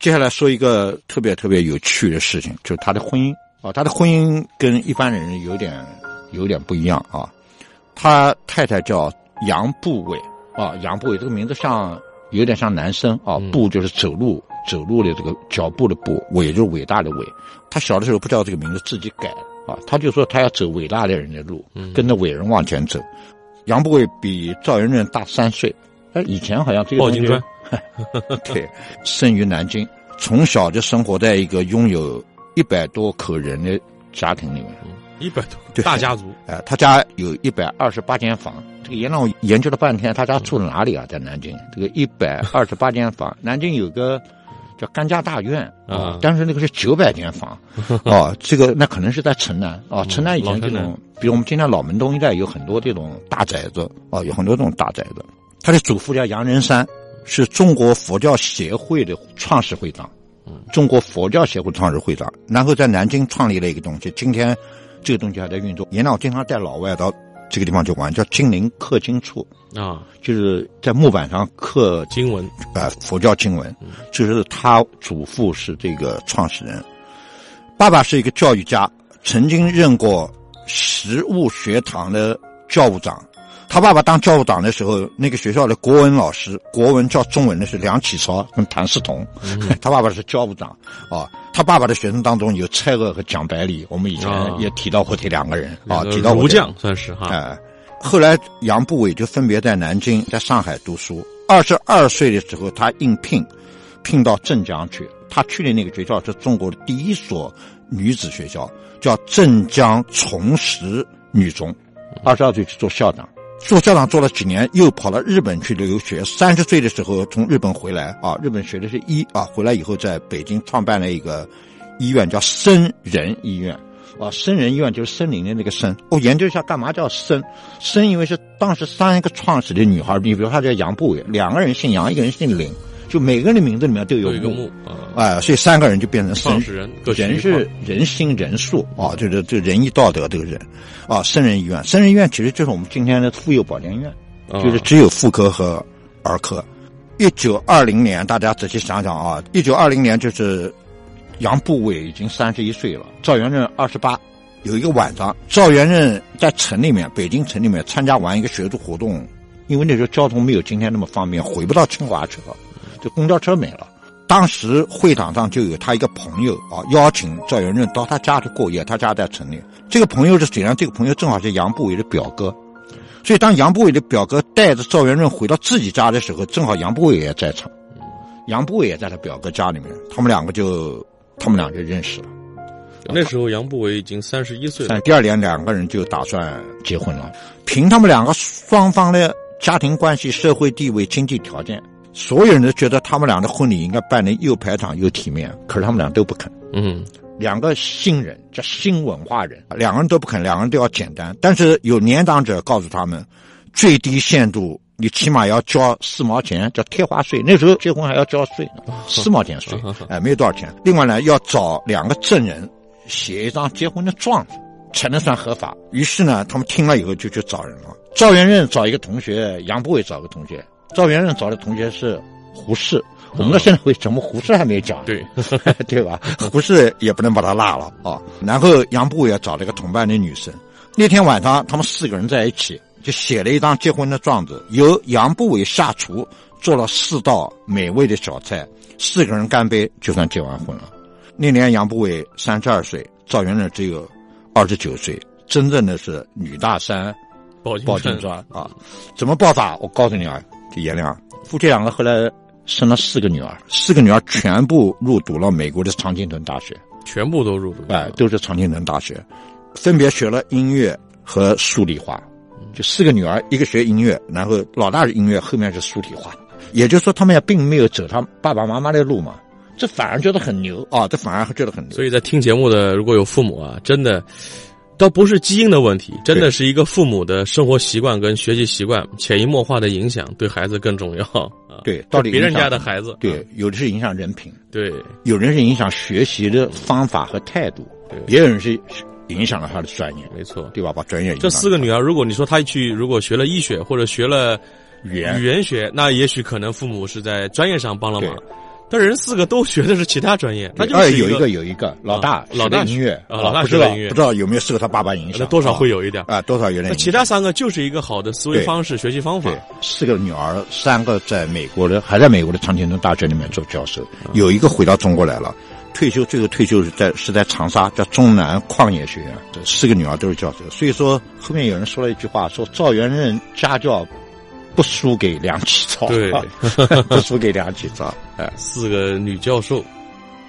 接下来说一个特别特别有趣的事情，就是他的婚姻啊，他的婚姻跟一般人有点有点不一样啊。他太太叫杨步伟啊，杨步伟这个名字像有点像男生啊，步就是走路走路的这个脚步的步，伟就是伟大的伟。他小的时候不知道这个名字，自己改啊，他就说他要走伟大的人的路，跟着伟人往前走。杨步伟比赵元任大三岁，哎，以前好像这个东西抱金砖，对，生于南京，从小就生活在一个拥有一百多口人的家庭里面。一百多对。大家族，哎、他家有一百二十八间房，这个也让我研究了半天，他家住哪里啊？在南京，这个一百二十八间房，南京有个叫甘家大院啊。但是那个是九百间房，哦，这个那可能是在城南。啊，城南以前这种，比如我们今天老门东一带有很多这种大宅子哦，有很多这种大宅子。他的祖父叫杨仁山，是中国佛教协会的创始会长，中国佛教协会创始会长，然后在南京创立了一个东西，今天这个东西还在运作。原来我经常带老外到这个地方去玩，叫金陵刻经处，啊，就是在木板上刻经文呃佛教经文，就是他祖父是这个创始人，爸爸是一个教育家，曾经任过实物学堂的教务长。他爸爸当教务长的时候，那个学校的国文老师，国文教中文的是梁启超跟谭嗣同，他爸爸是教务长啊。他爸爸的学生当中有蔡锷和蒋百里，我们以前啊也提到过这两个人啊，提到过儒这两个将算是哈，哎，后来杨步伟就分别在南京、在上海读书。二十二岁的时候，他应聘，聘到镇江去。他去的那个学校是中国的第一所女子学校，叫镇江崇实女中。二十二岁去做校长，做校长做了几年，又跑到日本去留学。三十岁的时候从日本回来啊，日本学的是医啊，回来以后在北京创办了一个医院，叫生人医院。啊，森人医院就是森林的那个森。我研究一下干嘛叫森？森因为是当时三个创始的女孩，你比如她叫杨步伟，两个人姓杨，一个人姓林，就每个人的名字里面都有有一个木木啊，哎、所以三个人就变成森创始人人是人心人术啊，就是这仁义道德这个人啊，生人医院，生人医院其实就是我们今天的妇幼保健院，啊就是只有妇科和儿科。一九二零年，大家仔细想想啊，一九二零年就是杨步伟已经三十一岁了，赵元任二十八。有一个晚上，赵元任在城里面，北京城里面参加完一个学术活动，因为那时候交通没有今天那么方便，回不到清华去了，就公交车没了。当时会场上就有他一个朋友啊，邀请赵元任到他家去过夜，他家在城里。这个朋友是谁呢？这个朋友正好是杨步伟的表哥，所以当杨步伟的表哥带着赵元任回到自己家的时候，正好杨步伟也在场，杨步伟也在他表哥家里面，他们两个就他们俩就认识了。那时候杨步伟已经三十一岁了但，第二年两个人就打算结婚了。凭他们两个双方的家庭关系、社会地位、经济条件，所有人都觉得他们俩的婚礼应该办得又排场又体面，可是他们俩都不肯。嗯，两个新人叫新文化人，两个人都不肯，两个人都要简单。但是有年长者告诉他们，最低限度你起码要交四毛钱，叫贴花税。那时候结婚还要交税呢，四毛钱税，哎，没有多少钱。另外呢，要找两个证人写一张结婚的状子，才能算合法。于是呢，他们听了以后就去找人了。赵元任找一个同学，杨步伟找个同学。赵元任找的同学是胡适。我们到现在为什么胡适还没讲？对，对吧？胡适也不能把他落了啊。然后杨步也找了一个同伴的女生。那天晚上，他们四个人在一起，就写了一张结婚的状子，由杨步伟下厨做了四道美味的小菜，四个人干杯，就算结完婚了。那年杨步伟三十二岁，赵元任只有二十九岁，真正的是女大三抱金砖啊！怎么抱法？我告诉你啊，这颜良夫妻两个后来生了四个女儿，四个女儿全部入读了美国的常青藤大学，全部都入读，哎，都是常青藤大学，分别学了音乐和数理化。就四个女儿，一个学音乐，然后老大是音乐，后面是数理化，也就是说，他们也并没有走他爸爸妈妈的路嘛，这反而觉得很牛。啊，这反而觉得很牛。所以在听节目的如果有父母啊，真的。倒不是基因的问题，真的是一个父母的生活习惯跟学习习惯潜移默化的影响，对孩子更重要。啊。对，到底别人家的孩子，对，有的是影响人品，对，有人是影响学习的方法和态度，对，也有人是影响了他的专业，没错，对吧？把专业这四个女儿，如果你说她去，如果学了医学或者学了语言。语言学，那也许可能父母是在专业上帮了忙。但人四个都学的是其他专业，那就是有一个有一个老大老大音乐啊，老大学音乐，不知道有没有受他爸爸影响？多少会有一点啊，多少有点。那其他三个就是一个好的思维方式、学习方法。四个女儿，三个在美国的，还在美国的常青藤大学里面做教授，有一个回到中国来了，退休，最后退休是在是在长沙，叫中南矿业学院。这四个女儿都是教授，所以说后面有人说了一句话，说赵元任家教。不输给梁启超，对，不输给梁启超。哎，四个女教授。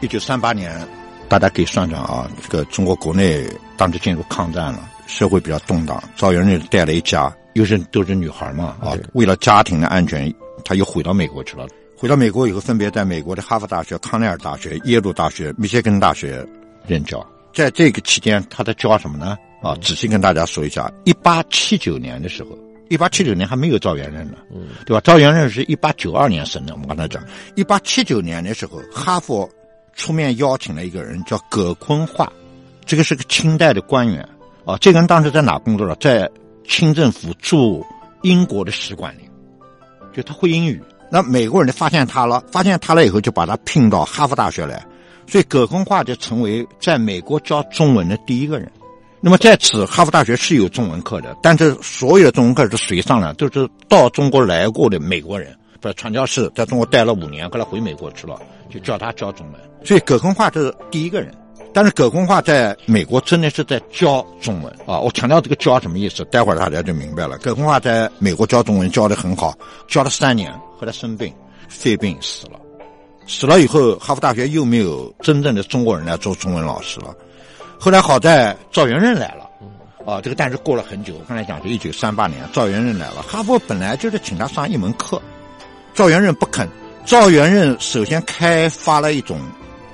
一九三八年，大家可以算算啊，这个中国国内当时进入抗战了，社会比较动荡。赵元任带了一家，又是都是女孩嘛啊，为了家庭的安全，他又回到美国去了。回到美国以后，分别在美国的哈佛大学、康奈尔大学、耶鲁大学、密歇根大学任教。在这个期间，他在教什么呢？啊，仔细跟大家说一下，一八七九年的时候。一八七九年还没有赵元任呢，嗯，对吧？赵元任是一八九二年生的。我们刚才讲，一八七九年的时候，哈佛出面邀请了一个人，叫葛坤化，这个是个清代的官员啊。这个人当时在哪工作了？在清政府驻英国的使馆里，就他会英语。那美国人就发现他了，发现他了以后，就把他聘到哈佛大学来，所以葛坤化就成为在美国教中文的第一个人。那么在此，哈佛大学是有中文课的，但是所有的中文课是谁上的？都是到中国来过的美国人，不是传教士在中国待了五年，后来回美国去了，就叫他教中文。所以葛坤化是第一个人，但是葛坤化在美国真的是在教中文啊！我强调这个教什么意思？待会儿大家就明白了。葛坤化在美国教中文教的很好，教了三年，后来生病，肺病死了。死了以后，哈佛大学又没有真正的中国人来做中文老师了。后来好在赵元任来了，啊，这个但是过了很久。我刚才讲是一九三八年，赵元任来了。哈佛本来就是请他上一门课，赵元任不肯。赵元任首先开发了一种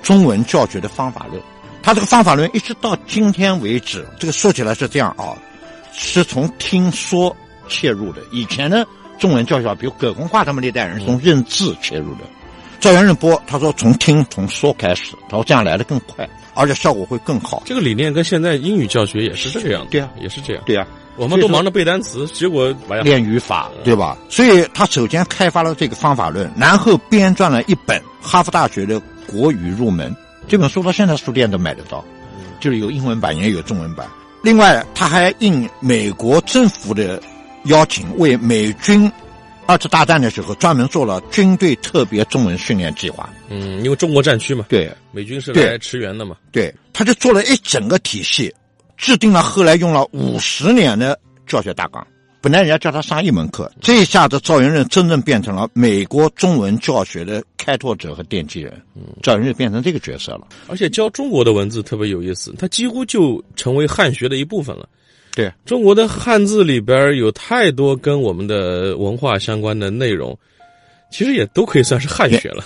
中文教学的方法论，他这个方法论一直到今天为止，这个说起来是这样啊，是从听说切入的。以前的中文教学，比如葛洪化他们那代人是从认字切入的，赵元任波，他说从听从说开始，他说这样来的更快。而且效果会更好。这个理念跟现在英语教学也是这样子。对啊，也是这样。对啊，我们都忙着背单词，结果练语法，对吧？所以他首先开发了这个方法论，然后编撰了一本哈佛大学的国语入门。这本书到现在书店都买得到，就是有英文版也有中文版。另外，他还应美国政府的邀请，为美军。二次大战的时候，专门做了军队特别中文训练计划。嗯，因为中国战区嘛，对，美军是来驰援的嘛。对，他就做了一整个体系，制定了后来用了五十年的教学大纲。本来人家叫他上一门课，这一下子赵元任真正变成了美国中文教学的开拓者和奠基人。嗯，赵元任变成这个角色了。而且教中国的文字特别有意思，他几乎就成为汉学的一部分了。对。中国的汉字里边有太多跟我们的文化相关的内容，其实也都可以算是汉学了。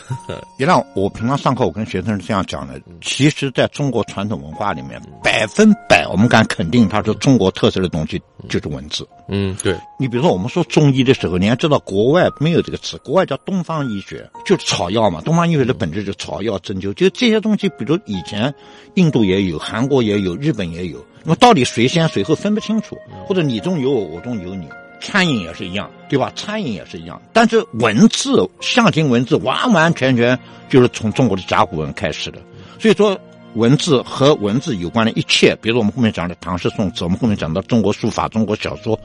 你让我平常上课，我跟学生是这样讲的：，其实，在中国传统文化里面，百分百我们敢肯定，它是中国特色的东西就是文字。嗯，对。你比如说，我们说中医的时候，你还知道国外没有这个词，国外叫东方医学，就是草药嘛。东方医学的本质就是草药针灸，就这些东西，比如以前印度也有，韩国也有，日本也有。那么到底谁先谁后分不清楚，或者你中有我，我中有你，餐饮也是一样，对吧？餐饮也是一样，但是文字象形文字完完全全就是从中国的甲骨文开始的。所以说，文字和文字有关的一切，比如我们后面讲的唐诗宋词，我们后面讲到中国书法、中国小说，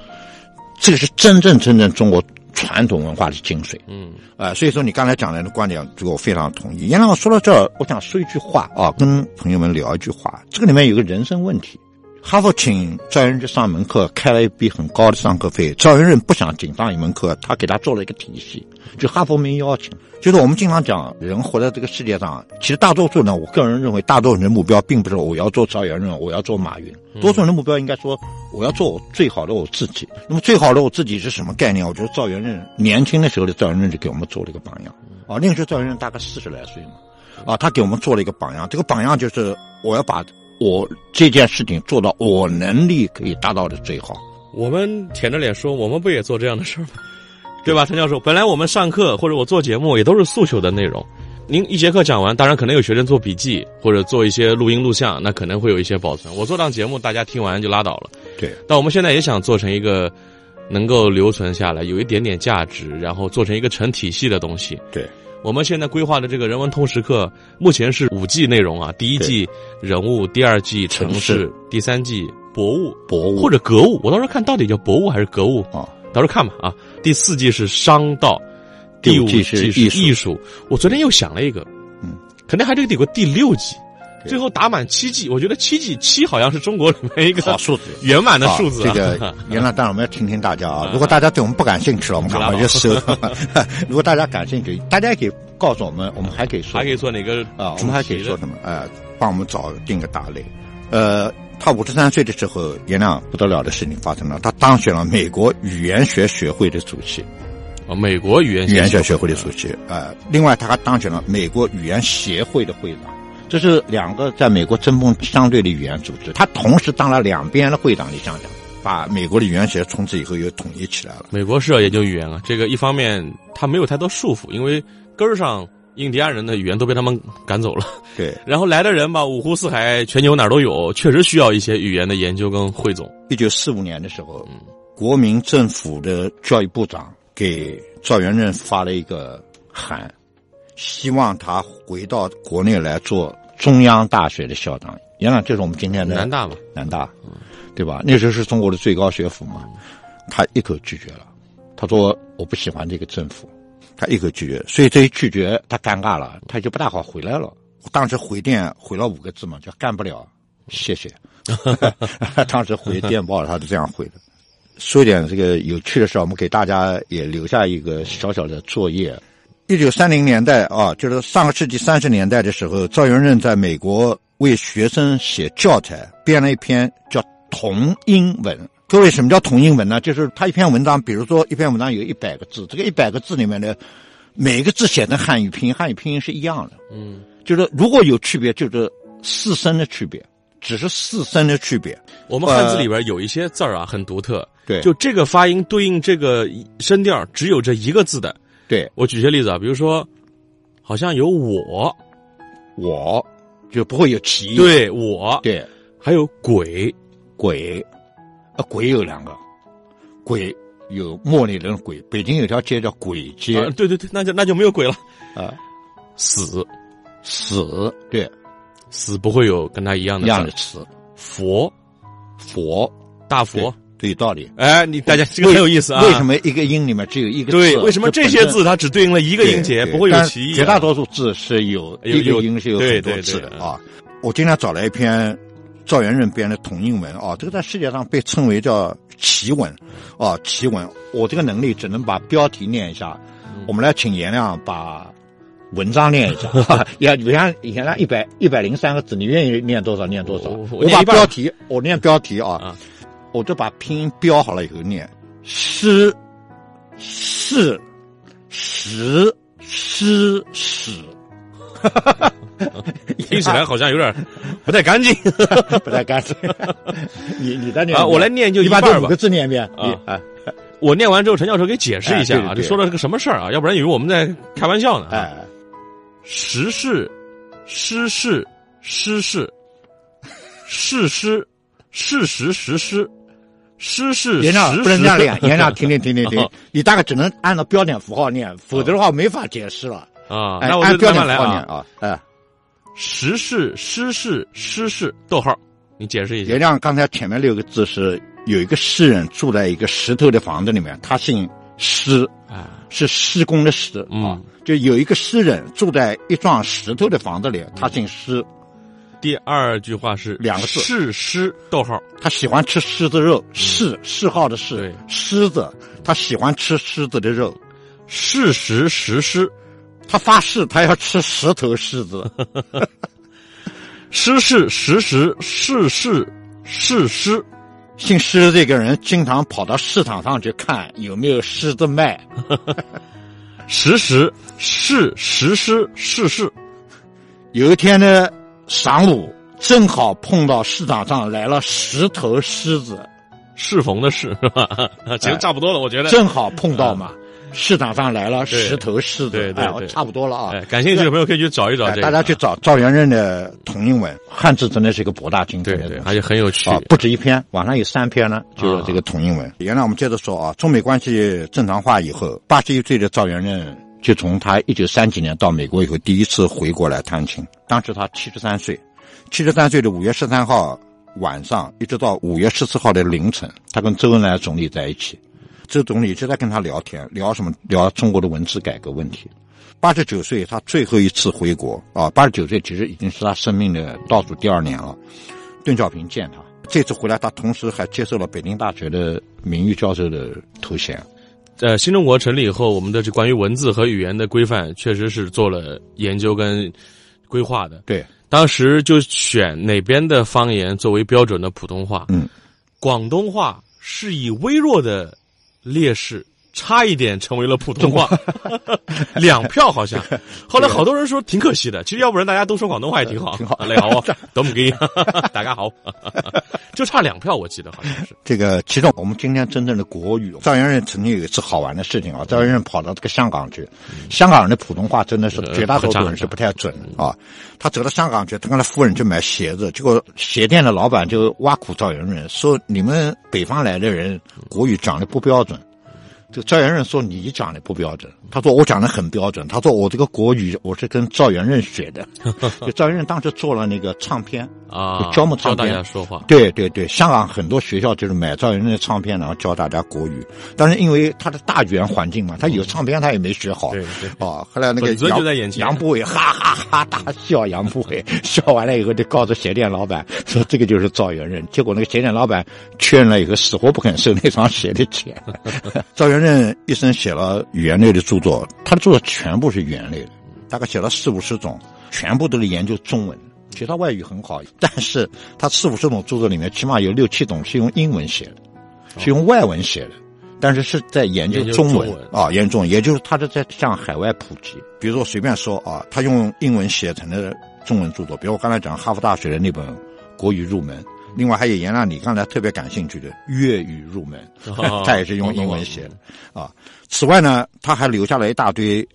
这个是真正真正中国传统文化的精髓。嗯，啊，所以说你刚才讲的观点，这个我非常同意。原来我说到这儿，我想说一句话啊，跟朋友们聊一句话，这个里面有个人生问题。哈佛请赵元任去上门课，开了一笔很高的上课费。赵元任不想仅上一门课，他给他做了一个体系，就哈佛没邀请。就是我们经常讲，人活在这个世界上，其实大多数呢，我个人认为，大多数人的目标并不是我要做赵元任，我要做马云。多数人的目标应该说，我要做我最好的我自己。那么最好的我自己是什么概念？我觉得赵元任年轻的时候的赵元任就给我们做了一个榜样。啊，那个时候赵元任大概四十来岁嘛，啊，他给我们做了一个榜样。这个榜样就是我要把我这件事情做到我能力可以达到的最好。我们舔着脸说，我们不也做这样的事儿吗？对吧，陈教授？本来我们上课或者我做节目也都是诉求的内容。您一节课讲完，当然可能有学生做笔记或者做一些录音录像，那可能会有一些保存。我做档节目，大家听完就拉倒了。对。但我们现在也想做成一个能够留存下来、有一点点价值，然后做成一个成体系的东西。对。我们现在规划的这个人文通识课，目前是五季内容啊。第一季人物，第二季城市，第三季博物，博物或者格物。我到时候看到底叫博物还是格物啊？到时候看吧啊。第四季是商道，第五季是艺术。我昨天又想了一个，嗯，肯定还得有个第六季，最后打满七季。我觉得七季七好像是中国里面一个好数字，圆满的数字。这个原来当然我们要听听大家啊。如果大家对我们不感兴趣了，我们赶快就收。如果大家感兴趣，大家也可以告诉我们，我们还可以说，还可以做哪个啊？我们还可以说什么？呃，帮我们找定个大类。呃。他五十三岁的时候，颜亮不得了的事情发生了，他当选了美国语言学学会的主席，啊，美国语言语言学学会的主席，呃，另外他还当选了美国语言协会的会长，这是两个在美国针锋相对的语言组织，他同时当了两边的会长，你想想，把美国的语言学从此以后又统一起来了。美国是要研究语言啊，这个一方面他没有太多束缚，因为根儿上。印第安人的语言都被他们赶走了，对。然后来的人吧，五湖四海，全球哪儿都有，确实需要一些语言的研究跟汇总。一九四五年的时候，国民政府的教育部长给赵元任发了一个函，希望他回到国内来做中央大学的校长。原来就是我们今天的南大嘛，南大，对吧？那时候是中国的最高学府嘛，他一口拒绝了，他说我不喜欢这个政府。他一口拒绝，所以这一拒绝他尴尬了，他就不大好回来了。当时回电回了五个字嘛，叫干不了，谢谢。当时回电报他是这样回的。说点这个有趣的事，我们给大家也留下一个小小的作业。一九三零年代啊，就是上个世纪三十年代的时候，赵元任在美国为学生写教材，编了一篇叫《同英文》。各位，什么叫同英文呢？就是他一篇文章，比如说一篇文章有一百个字，这个一百个字里面的每个字写成汉语拼音，汉语拼音是一样的。嗯，就是如果有区别，就是四声的区别，只是四声的区别。我们汉字里边有一些字儿啊，很独特。对，就这个发音对应这个声调，只有这一个字的。对，我举些例子啊，比如说，好像有我，我就不会有其。对我，对，还有鬼，鬼。啊，鬼有两个，鬼有茉莉人鬼。北京有条街叫鬼街，对对对，那就那就没有鬼了啊。死，死，对，死不会有跟他一样的一样的词。佛，佛，大佛，对，有道理。哎，你大家这个很有意思啊。为什么一个音里面只有一个字？对，为什么这些字它只对应了一个音节，不会有歧义？绝大多数字是有一个音是有很多字的啊。我今天找了一篇。赵元任编的同音文啊，这个在世界上被称为叫奇文，啊奇文。我这个能力只能把标题念一下，我们来请颜亮把文章念一下。也你像颜亮一百一百零三个字，你愿意念多少念多少？我把标题我念标题啊，我就把拼音标好了以后念诗是时诗史。听起来好像有点 不太干净，不太干净。你你再念啊，我来念就一半吧。五个字念一遍啊。我念完之后，陈教授给解释一下啊，这说的是个什么事儿啊？要不然以为我们在开玩笑呢。哎，时事，失事，失事，事实，事实，实施，失事。严亮不能这样念，停停停停停，你大概只能按照标点符号念，否则的话没法解释了。啊，那我就标点来啊，哎，时事、诗是诗是，逗号，你解释一下。原谅刚才前面六个字是有一个诗人住在一个石头的房子里面，他姓施，啊，是施工的施啊，就有一个诗人住在一幢石头的房子里，他姓施。第二句话是两个字。是狮逗号。他喜欢吃狮子肉，嗜嗜好的嗜，狮子，他喜欢吃狮子的肉，事实实施。他发誓他要吃十头狮子。失事实时是是是狮姓施这个人经常跑到市场上去看有没有狮子卖。实时是实施是是有一天呢，晌午正好碰到市场上来了十头狮子，适逢的适是吧？其实差不多了，我觉得。正好碰到嘛。市场上来了对十头狮子，对对对哎，差不多了啊。哎，感兴趣的朋友可以去找一找。哎大家去找赵元任的同音文，汉字真的是一个博大精对对，深的东西而且很有趣。啊，不止一篇，网上有三篇呢，就是这个同音文。原来我们接着说啊，中美关系正常化以后，八十一岁的赵元任就从他一九三几年到美国以后第一次回国来探亲，当时他七十三岁，七十三岁的五月十三号晚上，一直到五月十四号的凌晨，他跟周恩来总理在一起，周总理就在跟他聊天，聊什么？聊中国的文字改革问题。八十九岁，他最后一次回国啊，八十九岁其实已经是他生命的倒数第二年了。邓小平见他，这次回来，他同时还接受了北京大学的名誉教授的头衔。呃，新中国成立以后，我们的这关于文字和语言的规范，确实是做了研究跟规划的。对，当时就选哪边的方言作为标准的普通话。嗯，广东话是以微弱的劣势，差一点成为了普通话，两票好像。后来好多人说挺可惜的，其实要不然大家都说广东话也挺好。挺好你好啊，都唔给，大家好，就差两票，我记得好像是。这个其中我们今天真正的国语，赵元任曾经有一次好玩的事情啊，赵元任跑到这个香港去，香港人的普通话真的是呃绝大多数人是不太准的啊。他走到香港去，他跟他夫人去买鞋子，结果鞋店的老板就挖苦赵元任说：“你们北方来的人国语讲的不标准。”这个赵元任说：“你讲的不标准。”他说：“我讲的很标准。”他说：“我这个国语我是跟赵元任学的。”就赵元任当时做了那个唱片啊，就教我们教大唱片家说话。对对对，香港很多学校就是买赵元任的唱片，然后教大家国语。但是因为他的大语言环境嘛，他有唱片他也没学好。对对哦，后来那个杨就在眼前杨步伟哈哈哈大笑，杨步伟笑完了以后就告诉鞋店老板说这个就是赵元任。结果那个鞋店老板确认了以后，死活不肯收那双鞋的钱。赵元任一生写了语言类的著作，他的著作全部是语言类的，大概写了四五十种，全部都是研究中文。其实他外语很好，但是他四五十种著作里面，起码有六七种是用英文写的，是用外文写的，但是是在研究中文中文啊，研究中文，也就是他是在向海外普及。比如说随便说啊，他用英文写成的中文著作，比如我刚才讲哈佛大学的那本《国语入门》，另外还有严亮你刚才特别感兴趣的《粤语入门》哦 他也是用英文写的。啊。此外呢，他还留下了一大堆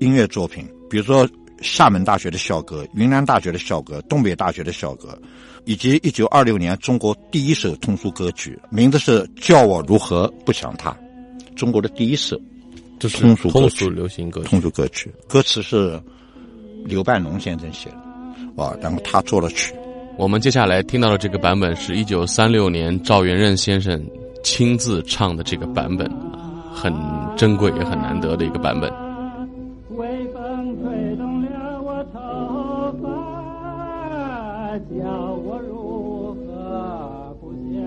音乐作品，比如说厦门大学的校歌、云南大学的校歌、东北大学的校歌，以及一九二六年中国第一首通俗歌曲，名字是《叫我如何不想他》，中国的第一首这是通俗歌曲。通俗流行歌曲。通俗歌曲，歌词是刘半农先生写的，啊，然后他作了曲。我们接下来听到的这个版本是一九三六年赵元任先生亲自唱的这个版本，很珍贵也很难得的一个版本。微风吹动了我头发，叫我如何不想